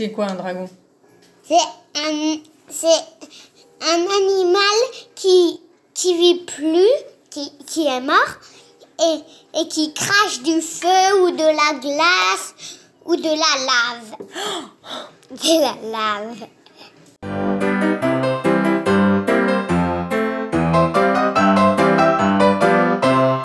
C'est quoi un dragon C'est un, un animal qui, qui vit plus, qui, qui est mort, et, et qui crache du feu ou de la glace ou de la lave. Oh de la lave.